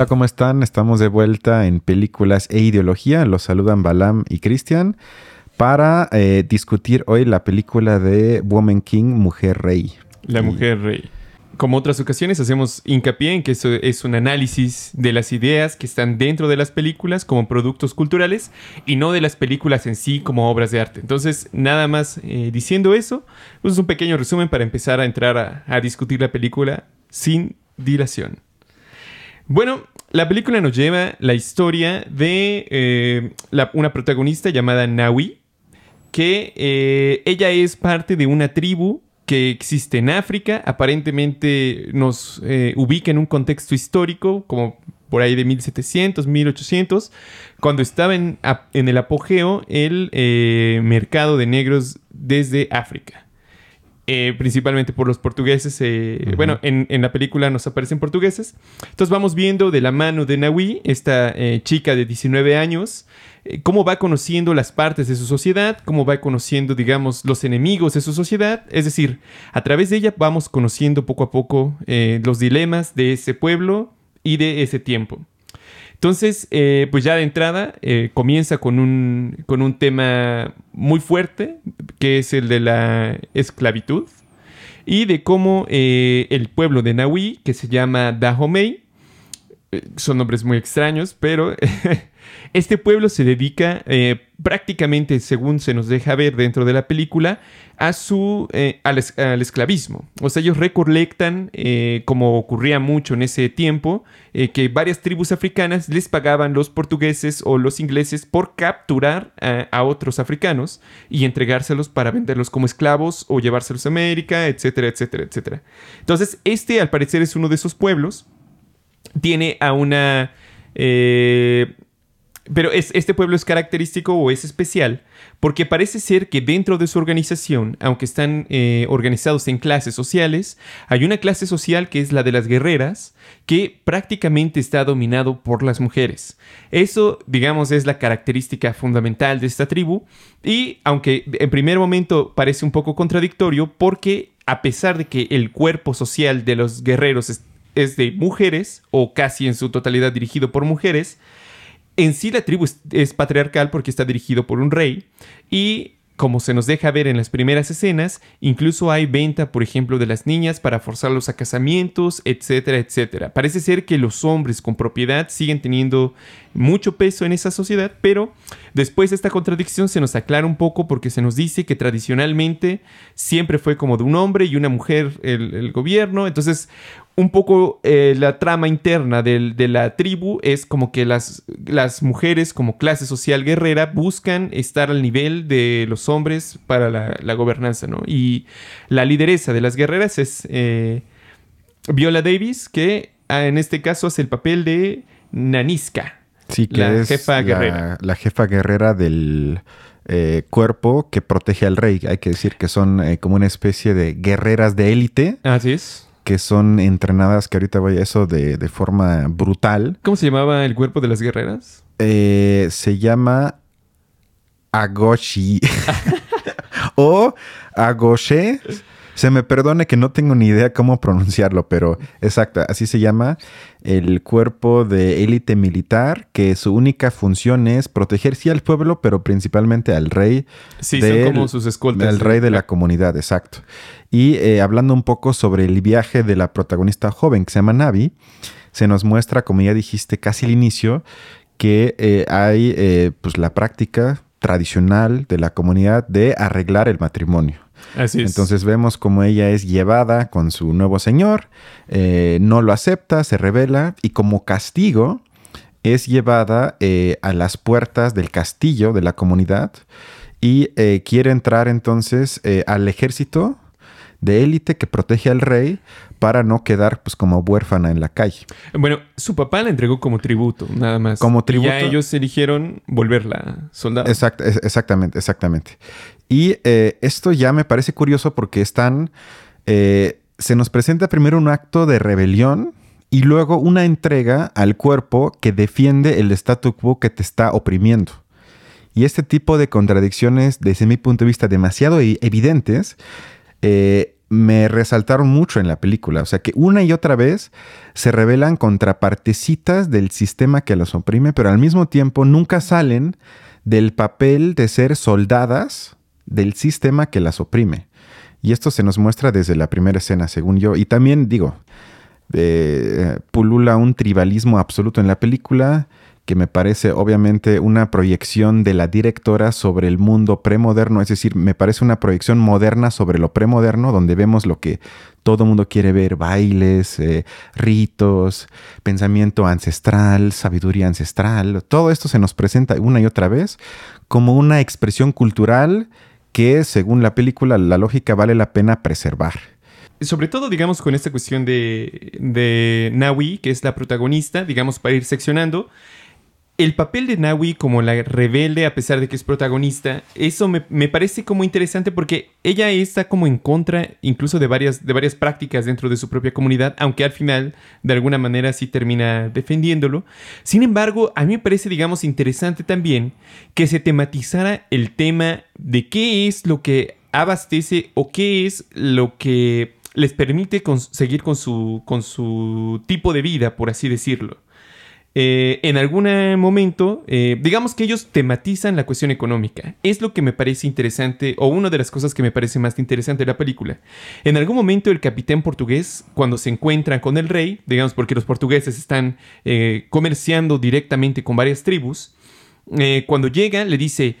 Hola, ¿cómo están? Estamos de vuelta en Películas e Ideología. Los saludan Balam y Cristian para eh, discutir hoy la película de Woman King, Mujer Rey. La Y- Mujer Rey. Como otras ocasiones, hacemos hincapié en que eso es un análisis de las ideas que están dentro de las películas como productos culturales y no de las películas en sí como obras de arte. Entonces, nada más eh, diciendo eso, pues es un pequeño resumen para empezar a entrar a, a discutir la película sin dilación. Bueno, la película nos lleva la historia de eh, la- una protagonista llamada Nawi, que eh, ella es parte de una tribu que existe en África, aparentemente nos eh, ubica en un contexto histórico, como por ahí de 1700, 1800, cuando estaba en, en el apogeo el mercado de negros desde África. Eh, principalmente por los portugueses. eh. Bueno, en, en la película nos aparecen portugueses. Entonces vamos viendo de la mano de Nawi, esta eh, chica de 19 años, eh, cómo va conociendo las partes de su sociedad, cómo va conociendo, digamos, los enemigos de su sociedad. Es decir, a través de ella vamos conociendo poco a poco los dilemas de ese pueblo y de ese tiempo. Entonces, eh, pues ya de entrada eh, comienza con un, con un tema muy fuerte, que es el de la esclavitud, y de cómo eh, el pueblo de Nahui, que se llama Dahomey, eh, son nombres muy extraños, pero este pueblo se dedica eh, prácticamente, según se nos deja ver dentro de la película, a su, eh, al, es- al esclavismo. O sea, ellos recolectan, eh, como ocurría mucho en ese tiempo, que varias tribus africanas les pagaban los portugueses o los ingleses por capturar a, otros africanos y entregárselos para venderlos como esclavos o llevárselos a América, etcétera, etcétera, etcétera. Entonces, este al parecer es uno de esos pueblos tiene a una... pero es, este pueblo es característico o es especial porque parece ser que dentro de su organización, aunque están eh, organizados en clases sociales, hay una clase social que es la de las guerreras que prácticamente está dominado por las mujeres. Eso, digamos, es la característica fundamental de esta tribu y aunque en primer momento parece un poco contradictorio porque a pesar de que el cuerpo social de los guerreros es es de mujeres, o casi en su totalidad dirigido por mujeres. En sí la tribu es, patriarcal porque está dirigido por un rey y como se nos deja ver en las primeras escenas, incluso hay venta, por ejemplo, de las niñas para forzarlos a casamientos, etcétera, etcétera. Parece ser que los hombres con propiedad siguen teniendo mucho peso en esa sociedad, pero después de esta contradicción se nos aclara un poco porque se nos dice que tradicionalmente siempre fue como de un hombre y una mujer el gobierno. Entonces, un poco eh, la trama interna del- de la tribu es como que las, las mujeres como clase social guerrera buscan estar al nivel de los hombres para la, la gobernanza, ¿no? Y la lideresa de las guerreras es eh, Viola Davis, que ah, en este caso hace el papel de Naniska. Sí, que La es jefa la, guerrera. la jefa guerrera del eh, cuerpo que protege al rey. Hay que decir que son eh, como una especie de guerreras de élite Así es. Que son entrenadas, que ahorita voy a eso de, de forma brutal. ¿Cómo se llamaba el cuerpo de las guerreras? Eh, se llama Agoshi o Agoshe. Se me perdone que no tengo ni idea cómo pronunciarlo, pero exacto, así se llama el cuerpo de élite militar, que su única función es proteger sí al pueblo, pero principalmente al rey Sí, del- son como sus escoltas. el rey de la comunidad, exacto. Y eh, hablando un poco sobre el viaje de la protagonista joven que se llama Navi, se nos muestra, como ya dijiste casi al inicio, que eh, hay eh, pues la práctica tradicional de la comunidad de arreglar el matrimonio. Así es. Entonces vemos como ella es llevada con su nuevo señor, eh, no lo acepta, se revela y como castigo es llevada eh, a las puertas del castillo de la comunidad y eh, quiere entrar entonces al ejército de élite que protege al rey para no quedar pues como huérfana en la calle. Bueno, su papá la entregó como tributo, nada más. Como Y tributo. ya ellos eligieron volverla soldado. Exact- exactamente, exactamente. Y eh, esto ya me parece curioso porque están. eh, se nos presenta primero un acto de rebelión y luego una entrega al cuerpo que defiende el statu quo que te está oprimiendo. Y este tipo de contradicciones, desde mi punto de vista, demasiado e- evidentes, eh, me resaltaron mucho en la película. O sea, que una y otra vez se revelan contrapartecitas del sistema que los oprime, pero al mismo tiempo nunca salen del papel de ser soldadas del sistema que las oprime. Y esto se nos muestra desde la primera escena, según yo. Y también digo, eh, pulula un tribalismo absoluto en la película que me parece obviamente una proyección de la directora sobre el mundo premoderno, es decir, me parece una proyección moderna sobre lo premoderno, donde vemos lo que todo mundo quiere ver, bailes, eh, ritos, pensamiento ancestral, sabiduría ancestral, todo esto se nos presenta una y otra vez como una expresión cultural que, según la película, la lógica vale la pena preservar. Sobre todo, digamos, con esta cuestión de, de Naui, que es la protagonista, digamos, para ir seccionando, el papel de Naui como la rebelde, a pesar de que es protagonista, eso me, parece como interesante porque ella está como en contra incluso de varias, de varias prácticas dentro de su propia comunidad, aunque al final de alguna manera sí termina defendiéndolo. Sin embargo, a mí me parece, digamos, interesante también que se tematizara el tema de qué es lo que abastece o qué es lo que les permite seguir con su, con su tipo de vida, por así decirlo. Eh, en algún momento, eh, digamos que ellos tematizan la cuestión económica. Es lo que me parece interesante, o una de las cosas que me parece más interesante de la película. En algún momento el capitán portugués, cuando se encuentra con el rey, digamos porque los portugueses están eh, comerciando directamente con varias tribus, cuando llega le dice,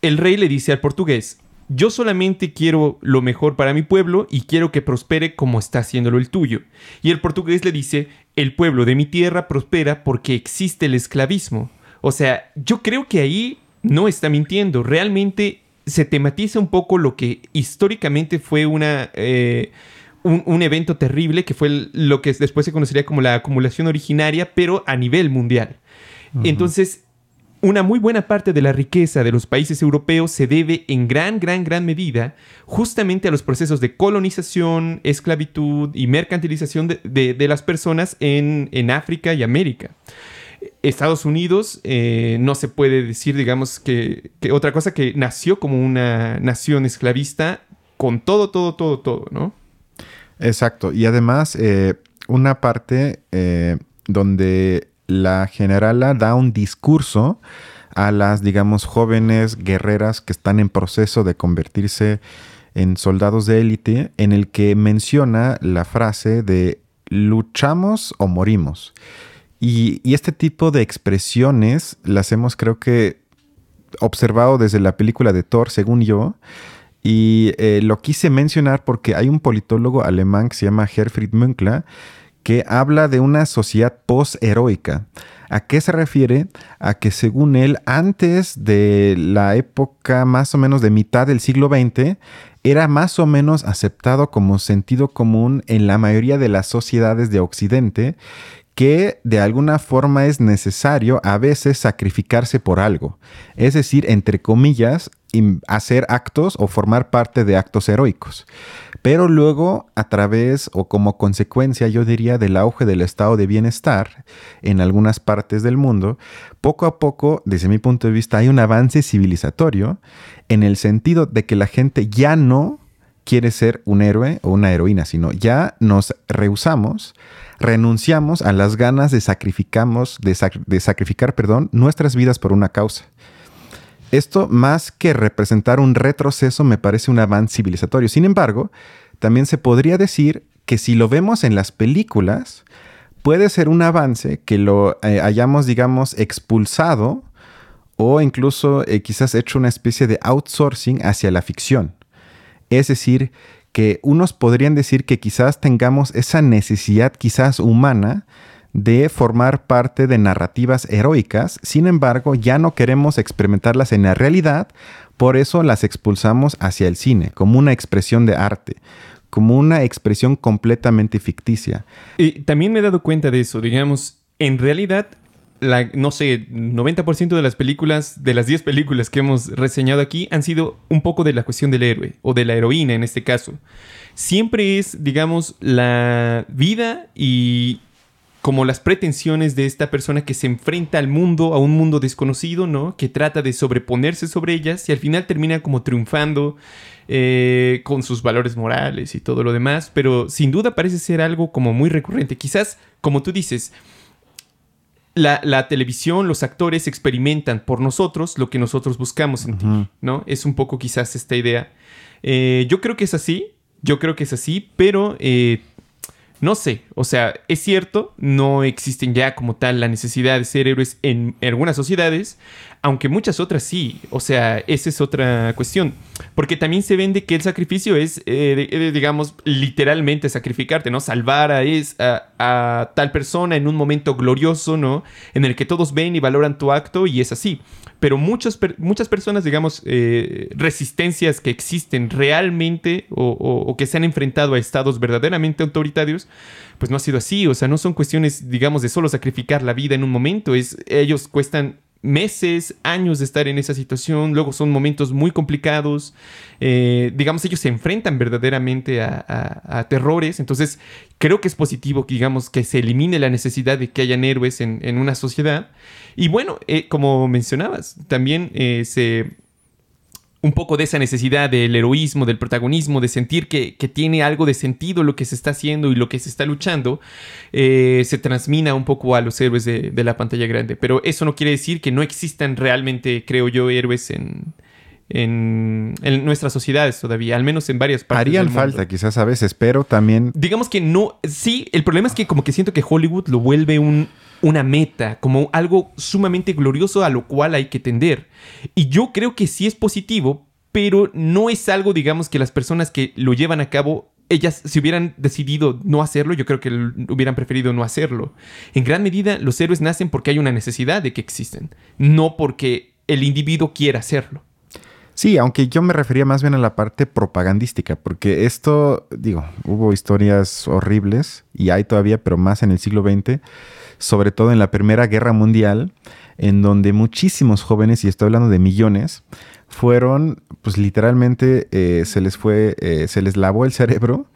el rey le dice al portugués, yo solamente quiero lo mejor para mi pueblo y quiero que prospere como está haciéndolo el tuyo. Y el portugués le dice, el pueblo de mi tierra prospera porque existe el esclavismo. O sea, yo creo que ahí no está mintiendo. Realmente se tematiza un poco lo que históricamente fue una... Eh, un, evento terrible que fue lo que después se conocería como la acumulación originaria, pero a nivel mundial. Entonces, una muy buena parte de la riqueza de los países europeos se debe en gran, gran, gran medida justamente a los procesos de colonización, esclavitud y mercantilización de, las personas en, África y América. Estados Unidos eh, no se puede decir, digamos, que, otra cosa que nació como una nación esclavista con todo, todo, todo, todo, ¿no? Exacto. Y además, eh, una parte eh, donde la generala da un discurso a las, digamos, jóvenes guerreras que están en proceso de convertirse en soldados de élite, en el que menciona la frase de luchamos o morimos. Y, este tipo de expresiones las hemos, creo que, observado desde la película de Thor, según yo, y eh, lo quise mencionar porque hay un politólogo alemán que se llama Herfried Münkler, que habla de una sociedad post-heroica. ¿A qué se refiere? A que según él, antes de la época más o menos de mitad del siglo XX, era más o menos aceptado como sentido común en la mayoría de las sociedades de Occidente que de alguna forma es necesario a veces sacrificarse por algo. Es decir, entre comillas, hacer actos o formar parte de actos heroicos. Pero luego, a través o como consecuencia, yo diría, del auge del estado de bienestar en algunas partes del mundo, poco a poco, desde mi punto de vista, hay un avance civilizatorio en el sentido de que la gente ya no quiere ser un héroe o una heroína, sino ya nos rehusamos, renunciamos a las ganas de, sacrificamos, de sacrificar perdón, nuestras vidas por una causa. Esto, más que representar un retroceso, me parece un avance civilizatorio. Sin embargo, también se podría decir que si lo vemos en las películas, puede ser un avance que lo eh, hayamos, digamos, expulsado o incluso eh, quizás hecho una especie de outsourcing hacia la ficción. Es decir, que unos podrían decir que quizás tengamos esa necesidad quizás humana de formar parte de narrativas heroicas, sin embargo ya no queremos experimentarlas en la realidad, por eso las expulsamos hacia el cine, como una expresión de arte, como una expresión completamente ficticia. Y también me he dado cuenta de eso, digamos, en realidad, la, no sé, 90% de las películas, de las 10 películas que hemos reseñado aquí, han sido un poco de la cuestión del héroe, o de la heroína en este caso. Siempre es, digamos, la vida y como las pretensiones de esta persona que se enfrenta al mundo, a un mundo desconocido, ¿no? Que trata de sobreponerse sobre ellas y al final termina como triunfando. eh, con sus valores morales y todo lo demás, pero sin duda parece ser algo como muy recurrente. Quizás, como tú dices, la, televisión, los actores experimentan por nosotros lo que nosotros buscamos en ti, ¿no? Es un poco quizás esta idea. Eh, yo creo que es así, yo creo que es así, pero eh, no sé, o sea, es cierto, no existen ya como tal la necesidad de ser héroes en algunas sociedades, aunque muchas otras sí, o sea, esa es otra cuestión, porque también se vende que el sacrificio es, eh, eh, digamos, literalmente sacrificarte, ¿no? Salvar a, es, a, tal persona en un momento glorioso, ¿no? En el que todos ven y valoran tu acto y es así. Pero muchas, personas, digamos, eh, resistencias que existen realmente o, o que se han enfrentado a estados verdaderamente autoritarios, pues no ha sido así, o sea, no son cuestiones, digamos, de solo sacrificar la vida en un momento, es, ellos cuestan meses, años de estar en esa situación, luego son momentos muy complicados, eh, digamos, ellos se enfrentan verdaderamente a, terrores, entonces creo que es positivo, digamos, que se elimine la necesidad de que hayan héroes en, una sociedad. Y bueno, eh, como mencionabas, también eh, se un poco de esa necesidad del heroísmo, del protagonismo, de sentir que, tiene algo de sentido lo que se está haciendo y lo que se está luchando, eh, se transmina un poco a los héroes de, la pantalla grande. Pero eso no quiere decir que no existan realmente, creo yo, héroes en, en, nuestras sociedades todavía, al menos en varias partes. Harían falta quizás a veces, pero también... Digamos que no, sí, el problema es que como que siento que Hollywood lo vuelve un, una meta, como algo sumamente glorioso a lo cual hay que tender. Y yo creo que sí es positivo, pero no es algo, digamos, que las personas que lo llevan a cabo, ellas si hubieran decidido no hacerlo, yo creo que hubieran preferido no hacerlo. En gran medida, los héroes nacen porque hay una necesidad de que existen, no porque el individuo quiera hacerlo. Sí, aunque yo me refería más bien a la parte propagandística, porque esto, digo, hubo historias horribles y hay todavía, pero más en el siglo XX, sobre todo en la Primera Guerra Mundial, en donde muchísimos jóvenes, y estoy hablando de millones, fueron, pues literalmente eh, se les fue, eh, se les lavó el cerebro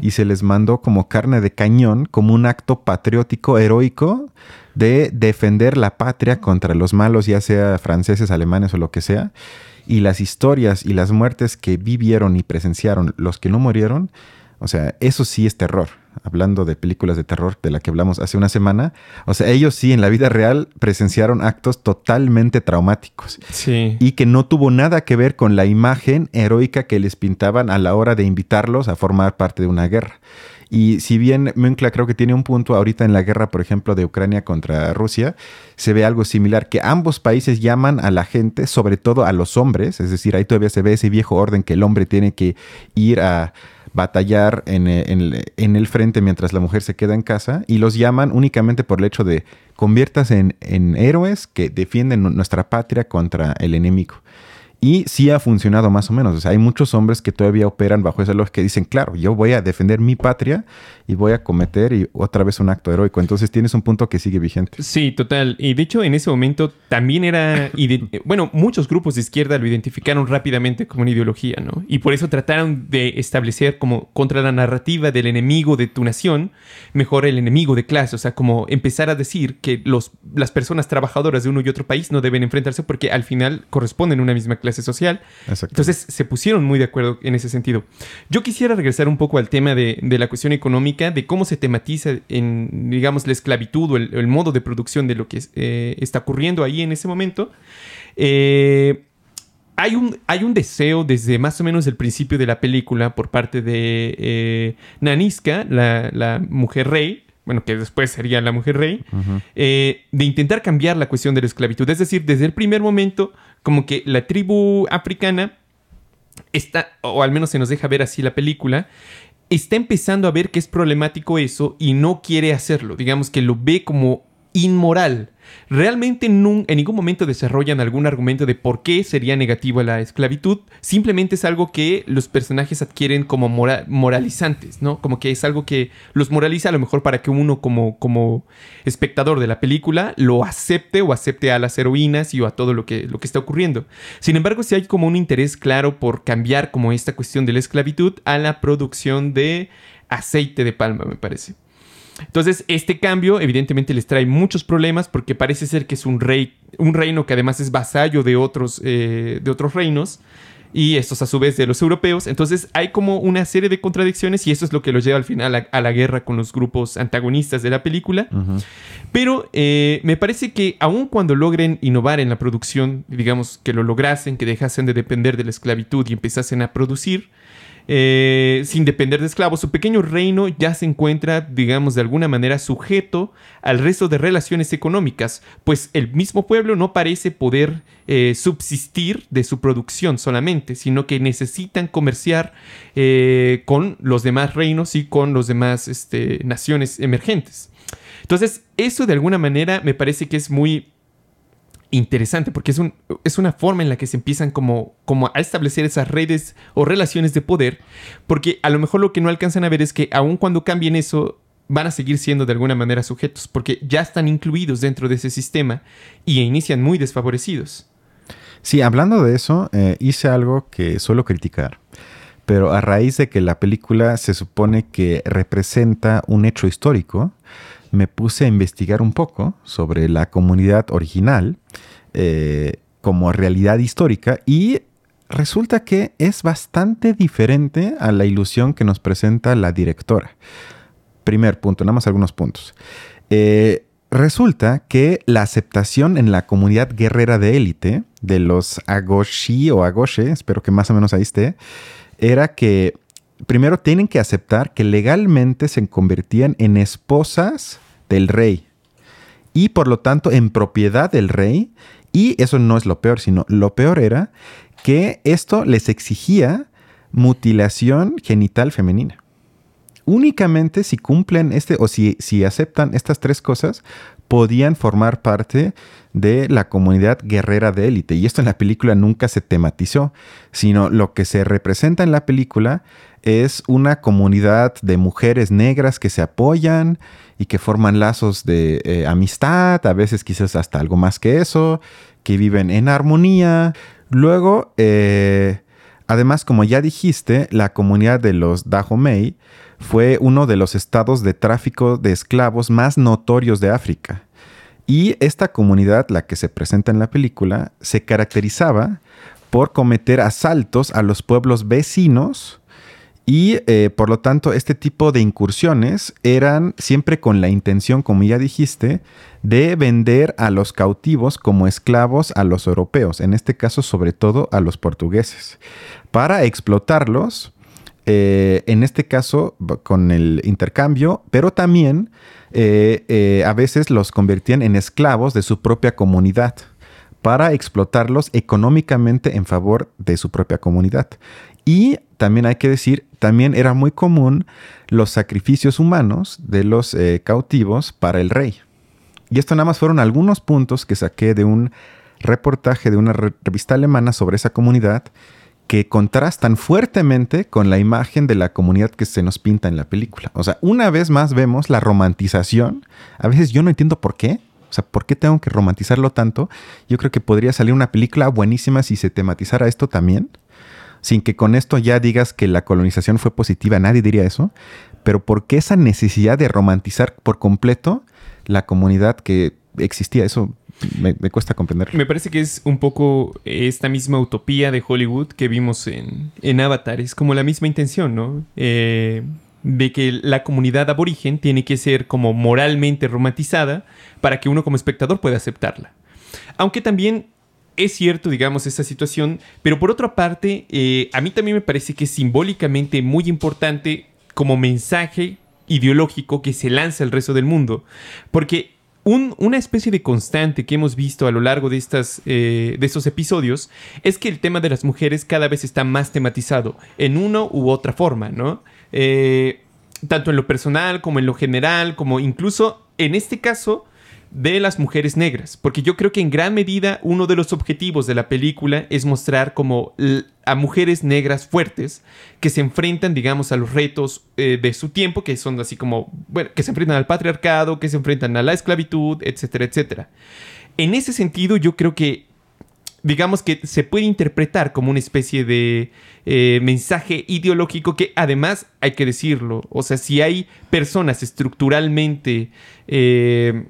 y se les mandó como carne de cañón, como un acto patriótico heroico de defender la patria contra los malos, ya sea franceses, alemanes o lo que sea. Y las historias y las muertes que vivieron y presenciaron los que no murieron, o sea, eso sí es terror hablando de películas de terror de la que hablamos hace una semana, o sea, ellos sí en la vida real presenciaron actos totalmente traumáticos. Sí. Y que no tuvo nada que ver con la imagen heroica que les pintaban a la hora de invitarlos a formar parte de una guerra. Y si bien Münkla creo que tiene un punto ahorita en la guerra, por ejemplo, de Ucrania contra Rusia, se ve algo similar, que ambos países llaman a la gente, sobre todo a los hombres, es decir, ahí todavía se ve ese viejo orden que el hombre tiene que ir a batallar eh, en, el frente mientras la mujer se queda en casa y los llaman únicamente por el hecho de conviertas en, en héroes que defienden nuestra patria contra el enemigo. Y sí ha funcionado más o menos. O sea, hay muchos hombres que todavía operan bajo esa lógica que dicen, claro, yo voy a defender mi patria y voy a cometer y otra vez un acto heroico. Entonces tienes un punto que sigue vigente. Sí, total. Y de hecho en ese momento también era, bueno, muchos grupos de izquierda lo identificaron rápidamente como una ideología, ¿no? Y por eso trataron de establecer como contra la narrativa del enemigo de tu nación, mejor el enemigo de clase, o sea, como empezar a decir que los, las personas trabajadoras de uno y otro país no deben enfrentarse porque al final corresponden a una misma clase social. Entonces se pusieron muy de acuerdo en ese sentido. Yo quisiera regresar un poco al tema de, de la cuestión económica de cómo se tematiza en, digamos, la esclavitud o el, modo de producción de lo que eh, está ocurriendo ahí en ese momento. Eh, hay un, hay un deseo desde más o menos el principio de la película por parte de eh, Naniska, la, mujer rey, bueno, que después sería la mujer rey, de intentar cambiar la cuestión de la esclavitud. Es decir, desde el primer momento, como que la tribu africana está, o al menos se nos deja ver así la película, está empezando a ver que es problemático eso y no quiere hacerlo. Digamos que lo ve como inmoral. Realmente en ningún momento desarrollan algún argumento de por qué sería negativa la esclavitud. Simplemente es algo que los personajes adquieren como moralizantes, ¿no? Como que es algo que los moraliza a lo mejor para que uno como, como espectador de la película lo acepte o acepte a las heroínas y a todo lo que, lo que está ocurriendo. Sin embargo, si hay como un interés claro por cambiar como esta cuestión de la esclavitud a la producción de aceite de palma, me parece. Entonces, este cambio evidentemente les trae muchos problemas porque parece ser que es un rey, un reino que además es vasallo de otros, eh, de otros reinos. y estos a su vez de los europeos. Entonces hay como una serie de contradicciones y eso es lo que los lleva al final a, la guerra con los grupos antagonistas de la película. Pero eh, me parece que aun cuando logren innovar en la producción, digamos que lo lograsen, que dejasen de depender de la esclavitud y empezasen a producir, eh, sin depender de esclavos, su pequeño reino ya se encuentra, digamos, de alguna manera sujeto al resto de relaciones económicas, pues el mismo pueblo no parece poder eh, subsistir de su producción solamente, sino que necesitan comerciar eh, con los demás reinos y con los demás este, naciones emergentes. Entonces, eso de alguna manera me parece que es muy interesante porque es, un, es una forma en la que se empiezan como, a establecer esas redes o relaciones de poder, porque a lo mejor lo que no alcanzan a ver es que aun cuando cambien eso, van a seguir siendo de alguna manera sujetos, porque ya están incluidos dentro de ese sistema y inician muy desfavorecidos. Sí, hablando de eso, eh, hice algo que suelo criticar, pero a raíz de que la película se supone que representa un hecho histórico, me puse a investigar un poco sobre la comunidad original eh, como realidad histórica y resulta que es bastante diferente a la ilusión que nos presenta la directora. Primer punto, nada más algunos puntos. Eh, resulta que la aceptación en la comunidad guerrera de élite de los Agoshi o Agoshe, espero que más o menos ahí esté, era que primero tienen que aceptar que legalmente se convertían en esposas del rey y por lo tanto en propiedad del rey. Y eso no es lo peor, sino lo peor era que esto les exigía mutilación genital femenina. Únicamente si cumplen este o si, si aceptan estas tres cosas, podían formar parte de la comunidad guerrera de élite. Y esto en la película nunca se tematizó, sino lo que se representa en la película es una comunidad de mujeres negras que se apoyan y que forman lazos de eh, amistad, a veces quizás hasta algo más que eso, que viven en armonía. Luego, eh, además, como ya dijiste, la comunidad de los Dahomey fue uno de los estados de tráfico de esclavos más notorios de África. Y esta comunidad, la que se presenta en la película, se caracterizaba por cometer asaltos a los pueblos vecinos y eh, por lo tanto, este tipo de incursiones eran siempre con la intención, como ya dijiste, de vender a los cautivos como esclavos a los europeos, en este caso sobre todo a los portugueses, para explotarlos, eh, en este caso con el intercambio, pero también eh, a veces los convertían en esclavos de su propia comunidad para explotarlos económicamente en favor de su propia comunidad. Y también hay que decir, también era muy común los sacrificios humanos de los eh, cautivos para el rey. Y esto nada más fueron algunos puntos que saqué de un reportaje de una revista alemana sobre esa comunidad que contrastan fuertemente con la imagen de la comunidad que se nos pinta en la película. O sea, una vez más vemos la romantización. A veces yo no entiendo por qué. O sea, ¿por qué tengo que romantizarlo tanto? Yo creo que podría salir una película buenísima si se tematizara esto también sin que con esto ya digas que la colonización fue positiva, nadie diría eso, pero ¿por qué esa necesidad de romantizar por completo la comunidad que existía? Eso me, cuesta comprender. Me parece que es un poco esta misma utopía de Hollywood que vimos en, en Avatar, es como la misma intención, ¿no? Eh, de que la comunidad aborigen tiene que ser como moralmente romantizada para que uno como espectador pueda aceptarla. Aunque también es cierto, digamos, esta situación, pero por otra parte, eh, a mí también me parece que es simbólicamente muy importante como mensaje ideológico que se lanza al resto del mundo, porque una especie de constante que hemos visto a lo largo de, estas, eh, de estos episodios es que el tema de las mujeres cada vez está más tematizado en una u otra forma, ¿no? Eh, tanto en lo personal como en lo general, como incluso en este caso de las mujeres negras, porque yo creo que en gran medida uno de los objetivos de la película es mostrar como a mujeres negras fuertes que se enfrentan, digamos, a los retos eh, de su tiempo, que son así como, bueno, que se enfrentan al patriarcado, que se enfrentan a la esclavitud, etcétera, etcétera. En ese sentido, yo creo que, digamos que se puede interpretar como una especie de eh, mensaje ideológico que además hay que decirlo, o sea, si hay personas estructuralmente... Eh,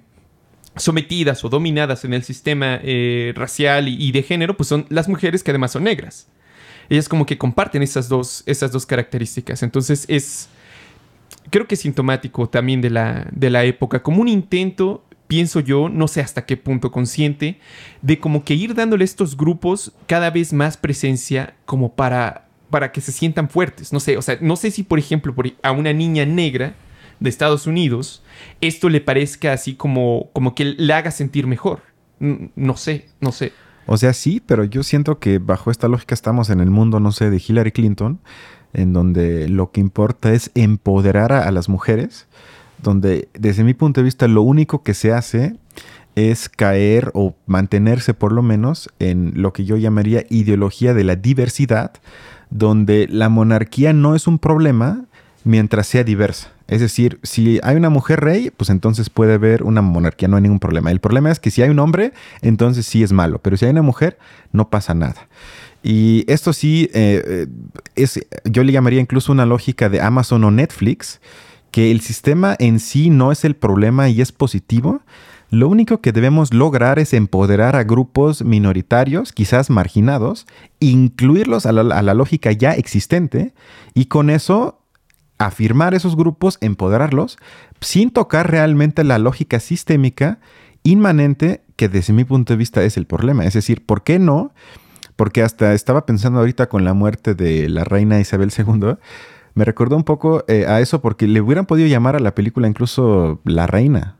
sometidas o dominadas en el sistema eh, racial y, de género, pues son las mujeres que además son negras. ellas como que comparten esas dos, esas dos características. Entonces es, creo que es sintomático también de la, de la época, como un intento pienso yo, no sé hasta qué punto consciente, de como que ir dándole a estos grupos cada vez más presencia como para, para que se sientan fuertes. No sé, o sea, no sé si por ejemplo a una niña negra de Estados Unidos esto le parezca así como, como que le haga sentir mejor. No sé, no sé. O sea, sí, pero yo siento que bajo esta lógica estamos en el mundo, no sé, de Hillary Clinton, en donde lo que importa es empoderar a, las mujeres, donde desde mi punto de vista lo único que se hace es caer o mantenerse por lo menos en lo que yo llamaría ideología de la diversidad, donde la monarquía no es un problema mientras sea diversa. Es decir, si hay una mujer rey, pues entonces puede haber una monarquía, no hay ningún problema. El problema es que si hay un hombre, entonces sí es malo, pero si hay una mujer, no pasa nada. Y esto sí, eh, eh, es, yo le llamaría incluso una lógica de Amazon o Netflix, que el sistema en sí no es el problema y es positivo. Lo único que debemos lograr es empoderar a grupos minoritarios, quizás marginados, incluirlos a la, a la lógica ya existente y con eso afirmar esos grupos, empoderarlos, sin tocar realmente la lógica sistémica inmanente que desde mi punto de vista es el problema. Es decir, ¿por qué no? Porque hasta estaba pensando ahorita con la muerte de la reina Isabel II, me recordó un poco eh, a eso porque le hubieran podido llamar a la película incluso La Reina,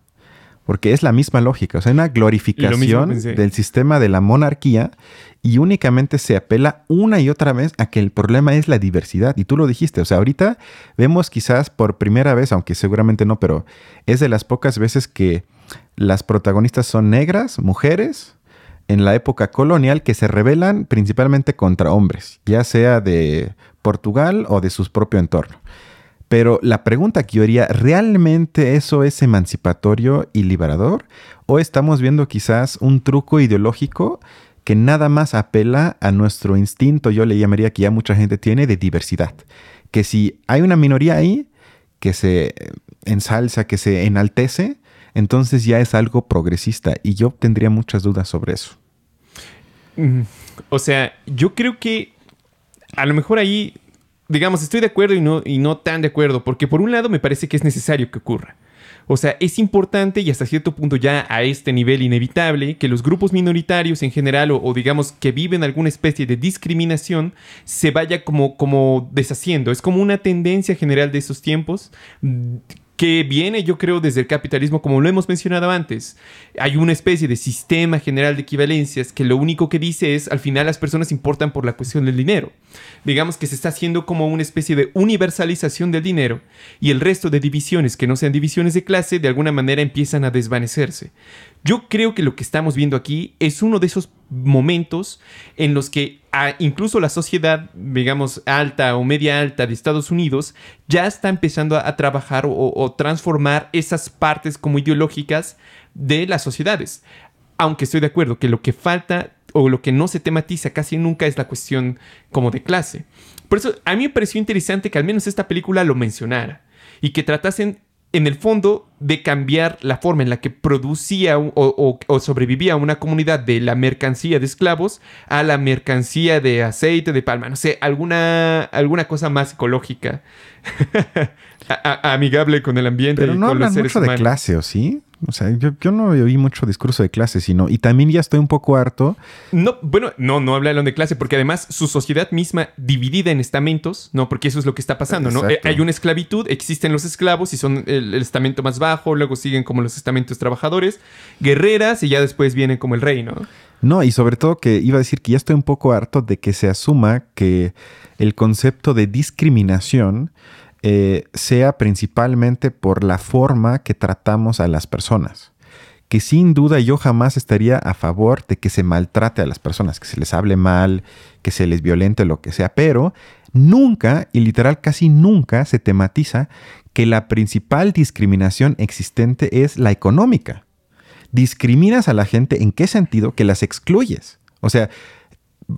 porque es la misma lógica, o sea, una glorificación del sistema de la monarquía y únicamente se apela una y otra vez a que el problema es la diversidad. Y tú lo dijiste, o sea, ahorita vemos quizás por primera vez, aunque seguramente no, pero es de las pocas veces que las protagonistas son negras, mujeres, en la época colonial que se rebelan principalmente contra hombres, ya sea de Portugal o de su propio entorno. Pero la pregunta que yo haría, ¿realmente eso es emancipatorio y liberador? ¿O estamos viendo quizás un truco ideológico que nada más apela a nuestro instinto, yo le llamaría que ya mucha gente tiene, de diversidad? Que si hay una minoría ahí que se ensalza, que se enaltece, entonces ya es algo progresista y yo tendría muchas dudas sobre eso. Mm, o sea, yo creo que a lo mejor ahí digamos, estoy de acuerdo y no, y no tan de acuerdo, porque por un lado me parece que es necesario que ocurra. O sea, es importante y hasta cierto punto ya a este nivel inevitable que los grupos minoritarios en general o, digamos que viven alguna especie de discriminación se vaya como, como deshaciendo. Es como una tendencia general de esos tiempos que viene, yo creo, desde el capitalismo, como lo hemos mencionado antes. Hay una especie de sistema general de equivalencias que lo único que dice es, al final las personas importan por la cuestión del dinero. Digamos que se está haciendo como una especie de universalización del dinero y el resto de divisiones que no sean divisiones de clase de alguna manera empiezan a desvanecerse. Yo creo que lo que estamos viendo aquí es uno de esos momentos en los que incluso la sociedad, digamos, alta o media alta de Estados Unidos ya está empezando a, trabajar o, transformar esas partes como ideológicas de las sociedades. Aunque estoy de acuerdo que lo que falta o lo que no se tematiza casi nunca es la cuestión como de clase. Por eso a mí me pareció interesante que al menos esta película lo mencionara y que tratasen en el fondo de cambiar la forma en la que producía o, sobrevivía una comunidad de la mercancía de esclavos a la mercancía de aceite de palma, no sé, alguna, alguna cosa más ecológica, amigable con el ambiente. Pero no con hablan mucho de clase, ¿o sí? O sea, yo, no oí mucho discurso de clase, sino, y también ya estoy un poco harto. No, bueno, no, no hablaron de clase, porque además su sociedad misma dividida en estamentos, ¿no? Porque eso es lo que está pasando, ¿no? Eh, hay una esclavitud, existen los esclavos y son el, estamento más bajo, luego siguen como los estamentos trabajadores, guerreras y ya después vienen como el rey, ¿no? No, y sobre todo que iba a decir que ya estoy un poco harto de que se asuma que el concepto de discriminación eh, sea principalmente por la forma que tratamos a las personas. Que sin duda yo jamás estaría a favor de que se maltrate a las personas, que se les hable mal, que se les violente, lo que sea, pero nunca, y literal casi nunca, se tematiza que la principal discriminación existente es la económica. Discriminas a la gente en qué sentido que las excluyes. O sea,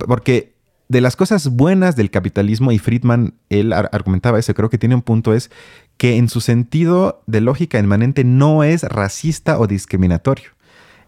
porque de las cosas buenas del capitalismo, y Friedman, él argumentaba eso, creo que tiene un punto, es que en su sentido de lógica inmanente no es racista o discriminatorio.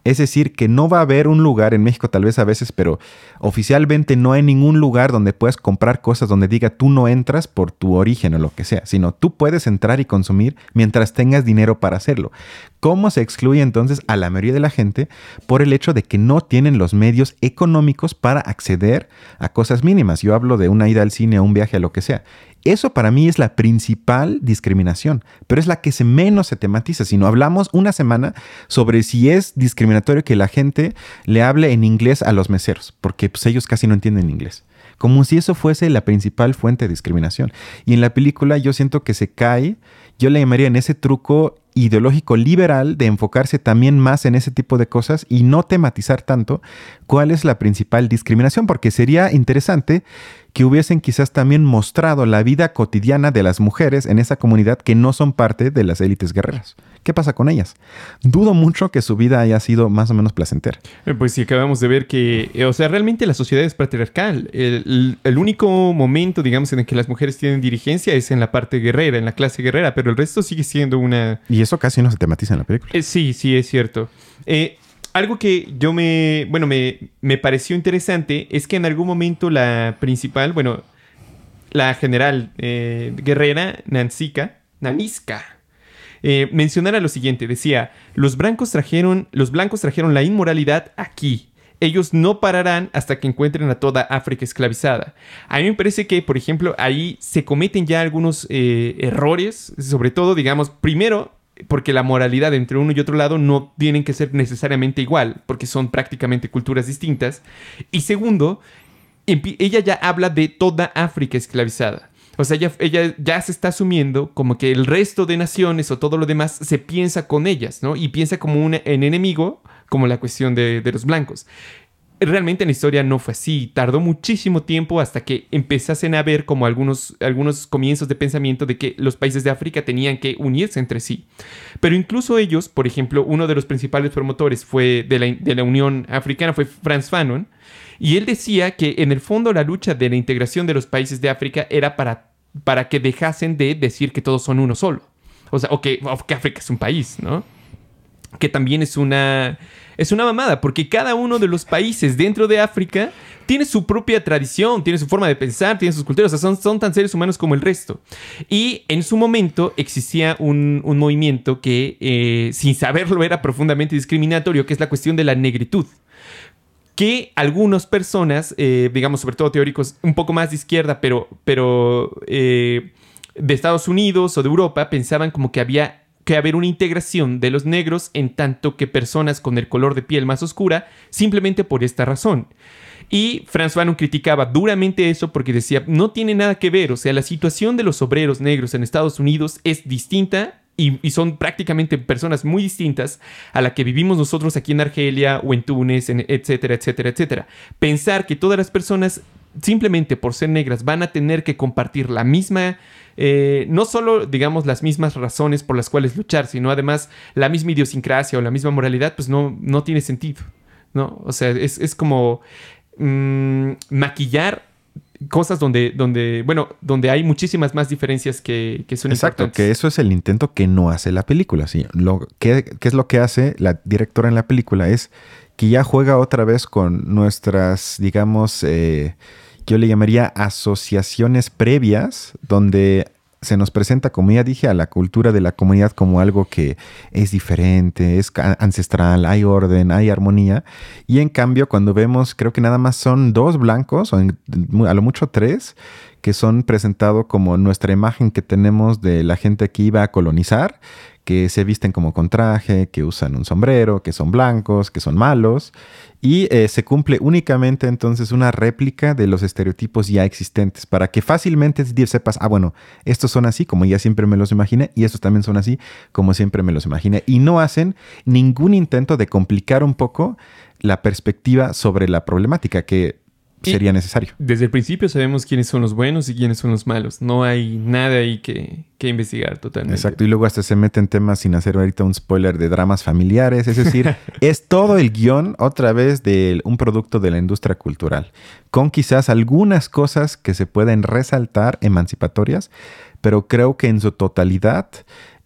Es decir, que no va a haber un lugar en México tal vez a veces, pero oficialmente no hay ningún lugar donde puedas comprar cosas donde diga tú no entras por tu origen o lo que sea, sino tú puedes entrar y consumir mientras tengas dinero para hacerlo. ¿Cómo se excluye entonces a la mayoría de la gente por el hecho de que no tienen los medios económicos para acceder a cosas mínimas? Yo hablo de una ida al cine, un viaje, a lo que sea. Eso para mí es la principal discriminación, pero es la que se menos se tematiza. Si no hablamos una semana sobre si es discriminatorio que la gente le hable en inglés a los meseros, porque pues, ellos casi no entienden inglés. Como si eso fuese la principal fuente de discriminación. Y en la película yo siento que se cae, yo le llamaría en ese truco ideológico liberal de enfocarse también más en ese tipo de cosas y no tematizar tanto cuál es la principal discriminación, porque sería interesante que hubiesen quizás también mostrado la vida cotidiana de las mujeres en esa comunidad que no son parte de las élites guerreras. ¿Qué pasa con ellas? Dudo mucho que su vida haya sido más o menos placentera. Eh, pues sí, acabamos de ver que, eh, o sea, realmente la sociedad es patriarcal. El, único momento, digamos, en el que las mujeres tienen dirigencia es en la parte guerrera, en la clase guerrera, pero el resto sigue siendo una... Y eso casi no se tematiza en la película. Eh, sí, sí, es cierto. Eh, algo que yo me, bueno, me, me, pareció interesante es que en algún momento la principal, bueno, la general eh, guerrera, Nansika, Naniska, eh, mencionara lo siguiente, decía, los blancos trajeron, los blancos trajeron la inmoralidad aquí. Ellos no pararán hasta que encuentren a toda África esclavizada. A mí me parece que, por ejemplo, ahí se cometen ya algunos eh, errores, sobre todo, digamos, primero, porque la moralidad entre uno y otro lado no tienen que ser necesariamente igual, porque son prácticamente culturas distintas. Y segundo, ella ya habla de toda África esclavizada. O sea, ella, ya se está asumiendo como que el resto de naciones o todo lo demás se piensa con ellas, ¿no? Y piensa como un enemigo, como la cuestión de, de los blancos realmente en la historia no fue así. Tardó muchísimo tiempo hasta que empezasen a ver como algunos, algunos comienzos de pensamiento de que los países de África tenían que unirse entre sí. Pero incluso ellos, por ejemplo, uno de los principales promotores fue de la, Unión Africana fue Franz Fanon. Y él decía que en el fondo la lucha de la integración de los países de África era para, para que dejasen de decir que todos son uno solo. O sea, o que África es un país, ¿no? Que también es una es una mamada, porque cada uno de los países dentro de África tiene su propia tradición, tiene su forma de pensar, tiene sus culturas, o sea, son, son tan seres humanos como el resto. Y en su momento existía un, movimiento que, eh, sin saberlo, era profundamente discriminatorio, que es la cuestión de la negritud que algunas personas, eh, digamos, sobre todo teóricos un poco más de izquierda, pero, pero eh, de Estados Unidos o de Europa, pensaban como que había que haber una integración de los negros en tanto que personas con el color de piel más oscura, simplemente por esta razón. Y Franz Fanon criticaba duramente eso porque decía, no tiene nada que ver, o sea, la situación de los obreros negros en Estados Unidos es distinta y, son prácticamente personas muy distintas a la que vivimos nosotros aquí en Argelia o en Túnez, etcétera, etcétera, etcétera. Pensar que todas las personas simplemente por ser negras van a tener que compartir la misma eh, no solo, digamos, las mismas razones por las cuales luchar, sino además la misma idiosincrasia o la misma moralidad, pues no, no tiene sentido, ¿no? O sea, es, como mm, maquillar cosas donde, donde, bueno, donde hay muchísimas más diferencias que, que son Exacto, que eso es el intento que no hace la película. ¿sí? Lo, ¿qué, es lo que hace la directora en la película? Es que ya juega otra vez con nuestras, digamos, eh, yo le llamaría asociaciones previas, donde se nos presenta, como ya dije, a la cultura de la comunidad como algo que es diferente, es ancestral, hay orden, hay armonía. Y en cambio, cuando vemos, creo que nada más son dos blancos, o a lo mucho tres, que son presentados como nuestra imagen que tenemos de la gente que iba a colonizar, que se visten como con traje, que usan un sombrero, que son blancos, que son malos, y eh, se cumple únicamente entonces una réplica de los estereotipos ya existentes, para que fácilmente sepas, ah, bueno, estos son así como ya siempre me los imaginé, y estos también son así como siempre me los imaginé, y no hacen ningún intento de complicar un poco la perspectiva sobre la problemática, que sería necesario. Desde el principio sabemos quiénes son los buenos y quiénes son los malos. No hay nada ahí que, investigar totalmente. Exacto, y luego hasta se mete en temas sin hacer ahorita un spoiler de dramas familiares. Es decir, es todo el guion otra vez de un producto de la industria cultural, con quizás algunas cosas que se pueden resaltar emancipatorias, pero creo que en su totalidad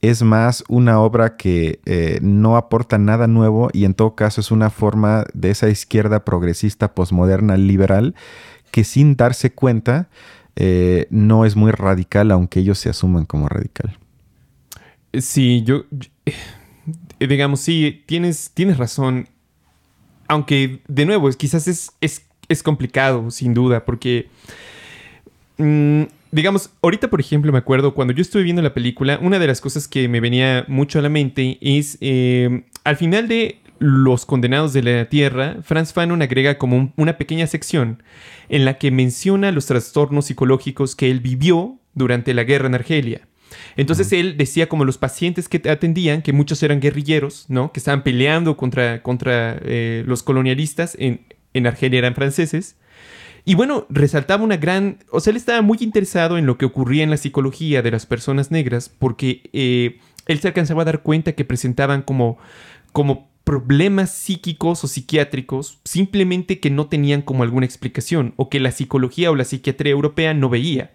es más una obra que eh, no aporta nada nuevo y en todo caso es una forma de esa izquierda progresista, posmoderna, liberal, que sin darse cuenta eh, no es muy radical, aunque ellos se asuman como radical. Sí, yo, eh, digamos, sí, tienes, tienes razón. Aunque, de nuevo, quizás es, es, complicado, sin duda, porque... Mm, digamos, ahorita por ejemplo me acuerdo cuando yo estuve viendo la película, una de las cosas que me venía mucho a la mente es eh, al final de Los Condenados de la Tierra, Franz Fanon agrega como una pequeña sección en la que menciona los trastornos psicológicos que él vivió durante la guerra en Argelia. Entonces él decía como los pacientes que atendían, que muchos eran guerrilleros, ¿no? Que estaban peleando contra, contra eh, los colonialistas, en, en Argelia eran franceses, y bueno, resaltaba una gran, o sea, él estaba muy interesado en lo que ocurría en la psicología de las personas negras porque eh, él se alcanzaba a dar cuenta que presentaban como, como problemas psíquicos o psiquiátricos simplemente que no tenían como alguna explicación o que la psicología o la psiquiatría europea no veía.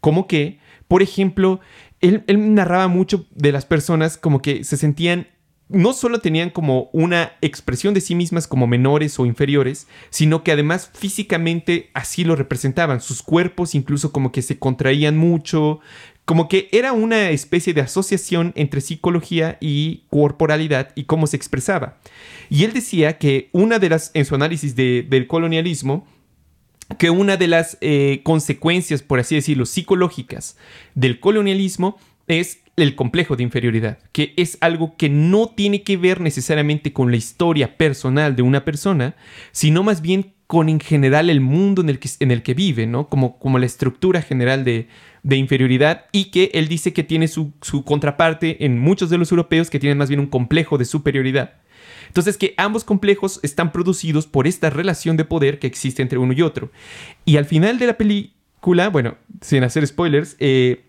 Como que, por ejemplo, él, él narraba mucho de las personas como que se sentían no solo tenían como una expresión de sí mismas como menores o inferiores, sino que además físicamente así lo representaban. Sus cuerpos incluso como que se contraían mucho, como que era una especie de asociación entre psicología y corporalidad y cómo se expresaba. Y él decía que una de las, en su análisis del colonialismo, que una de las eh, consecuencias, por así decirlo, psicológicas del colonialismo es el complejo de inferioridad, que es algo que no tiene que ver necesariamente con la historia personal de una persona, sino más bien con en general el mundo en el que, en el que vive, ¿no? Como, como la estructura general de, de inferioridad y que él dice que tiene su, su, contraparte en muchos de los europeos que tienen más bien un complejo de superioridad. Entonces que ambos complejos están producidos por esta relación de poder que existe entre uno y otro. Y al final de la película, bueno, sin hacer spoilers, eh,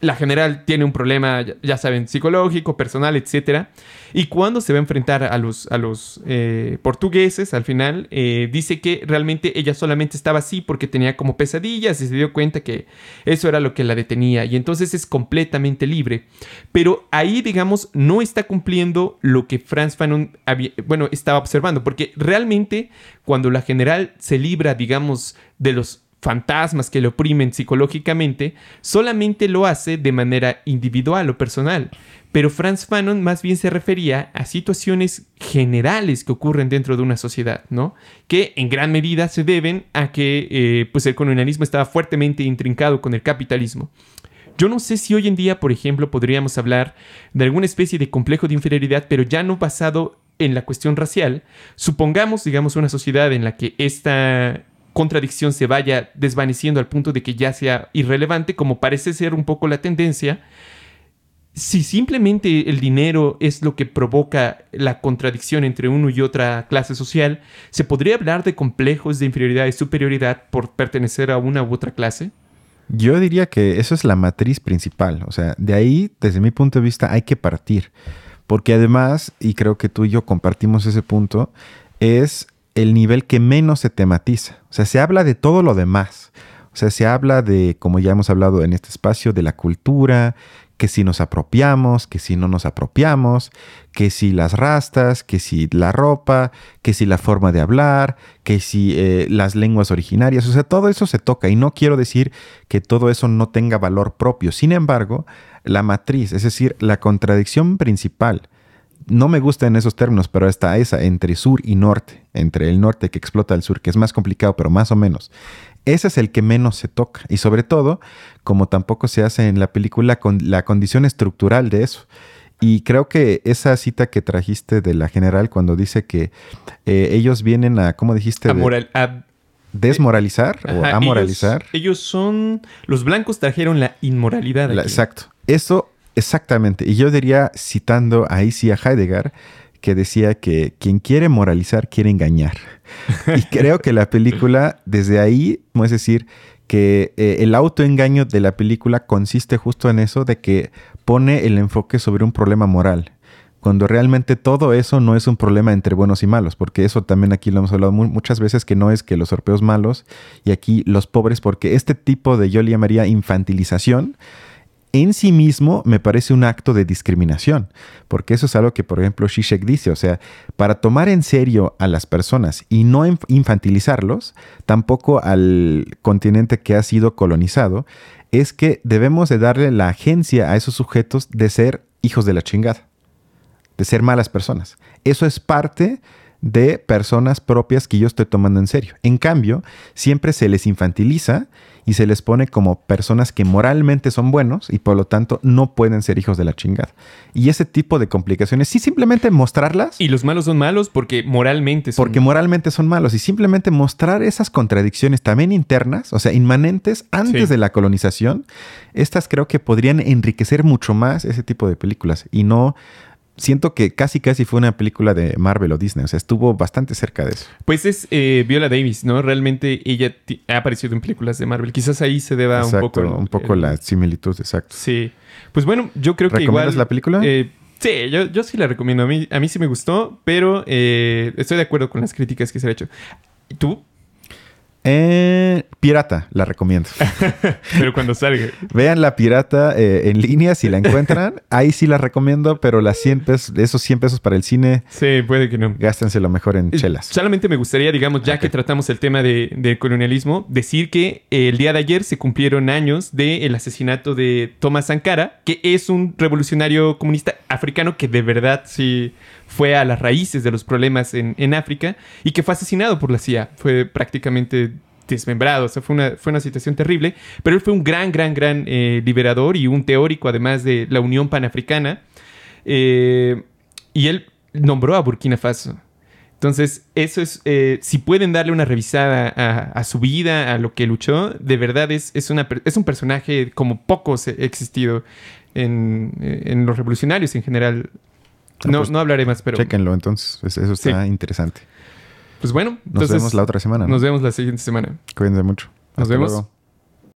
la general tiene un problema, ya saben, psicológico, personal, etc. Y cuando se va a enfrentar a los, a los eh, portugueses, al final, eh, dice que realmente ella solamente estaba así porque tenía como pesadillas y se dio cuenta que eso era lo que la detenía. Y entonces es completamente libre. Pero ahí, digamos, no está cumpliendo lo que Franz Fanon bueno, estaba observando. Porque realmente, cuando la general se libra, digamos, de los fantasmas que le oprimen psicológicamente, solamente lo hace de manera individual o personal. Pero Franz Fanon más bien se refería a situaciones generales que ocurren dentro de una sociedad, ¿no? Que en gran medida se deben a que eh, pues el colonialismo estaba fuertemente intrincado con el capitalismo. Yo no sé si hoy en día, por ejemplo, podríamos hablar de alguna especie de complejo de inferioridad, pero ya no basado en la cuestión racial. Supongamos, digamos, una sociedad en la que esta contradicción se vaya desvaneciendo al punto de que ya sea irrelevante, como parece ser un poco la tendencia, si simplemente el dinero es lo que provoca la contradicción entre uno y otra clase social, ¿se podría hablar de complejos de inferioridad y superioridad por pertenecer a una u otra clase? Yo diría que eso es la matriz principal. O sea, de ahí, desde mi punto de vista, hay que partir. Porque además, y creo que tú y yo compartimos ese punto, es el nivel que menos se tematiza. O sea, se habla de todo lo demás. O sea, se habla de, como ya hemos hablado en este espacio, de la cultura, que si nos apropiamos, que si no nos apropiamos, que si las rastas, que si la ropa, que si la forma de hablar, que si eh, las lenguas originarias, o sea, todo eso se toca y no quiero decir que todo eso no tenga valor propio. Sin embargo, la matriz, es decir, la contradicción principal no me gusta en esos términos, pero está esa entre sur y norte, entre el norte que explota el sur, que es más complicado, pero más o menos. Ese es el que menos se toca. Y sobre todo, como tampoco se hace en la película, con la condición estructural de eso. Y creo que esa cita que trajiste de la general cuando dice que eh, ellos vienen a, ¿cómo dijiste? A desmoralizar o amoralizar. Ellos, son, los blancos trajeron la inmoralidad. exacto. Eso Exactamente. Y yo diría, citando ahí sí a Heidegger, que decía que quien quiere moralizar quiere engañar. Y creo que la película, desde ahí, es decir, que eh, el autoengaño de la película consiste justo en eso, de que pone el enfoque sobre un problema moral. Cuando realmente todo eso no es un problema entre buenos y malos, porque eso también aquí lo hemos hablado muchas veces, que no es que los europeos malos y aquí los pobres, porque este tipo de, yo le llamaría infantilización, en sí mismo me parece un acto de discriminación, porque eso es algo que, por ejemplo, Zizek dice, o sea, para tomar en serio a las personas y no infantilizarlos, tampoco al continente que ha sido colonizado, es que debemos de darle la agencia a esos sujetos de ser hijos de la chingada, de ser malas personas. Eso es parte de personas propias que yo estoy tomando en serio. En cambio, siempre se les infantiliza y se les pone como personas que moralmente son buenos y por lo tanto no pueden ser hijos de la chingada. Y ese tipo de complicaciones, sí simplemente mostrarlas. Y los malos son malos porque moralmente son Porque moralmente son malos y simplemente mostrar esas contradicciones también internas, o sea, inmanentes antes de la colonización, estas creo que podrían enriquecer mucho más ese tipo de películas y no siento que casi casi fue una película de Marvel o Disney. O sea, estuvo bastante cerca de eso. Pues es eh, Viola Davis, ¿no? Realmente ella ha aparecido en películas de Marvel. Quizás ahí se deba un poco... un poco la similitud, exacto. Sí. Pues bueno, yo creo que igual... la película? Eh, sí, yo, yo, sí la recomiendo. A mí, a mí sí me gustó, pero eh, estoy de acuerdo con las críticas que se han hecho. ¿Tú? Eh, pirata, la recomiendo. pero cuando salga. Vean la pirata eh, en línea si la encuentran. Ahí sí la recomiendo, pero las 100 pesos, esos 100 pesos para el cine. Sí, puede que no. Gástense lo mejor en chelas. Solamente me gustaría, digamos, ya que tratamos el tema de, colonialismo, decir que el día de ayer se cumplieron años del asesinato de Thomas Sankara, que es un revolucionario comunista africano que de verdad sí fue a las raíces de los problemas en, África y que fue asesinado por la CIA. Fue prácticamente desmembrado, o sea, fue una, fue una situación terrible, pero él fue un gran, gran, gran eh, liberador y un teórico además de la Unión Panafricana. Eh, y él nombró a Burkina Faso. Entonces, eso es, eh, si pueden darle una revisada a, su vida, a lo que luchó, de verdad es, es, una, es un personaje como pocos existido en, en, los revolucionarios en general no, pues, no hablaré más, pero. Chéquenlo entonces. Eso está interesante. Pues bueno. Nos vemos la otra semana. Nos vemos la siguiente semana. Cuídense mucho. Nos vemos.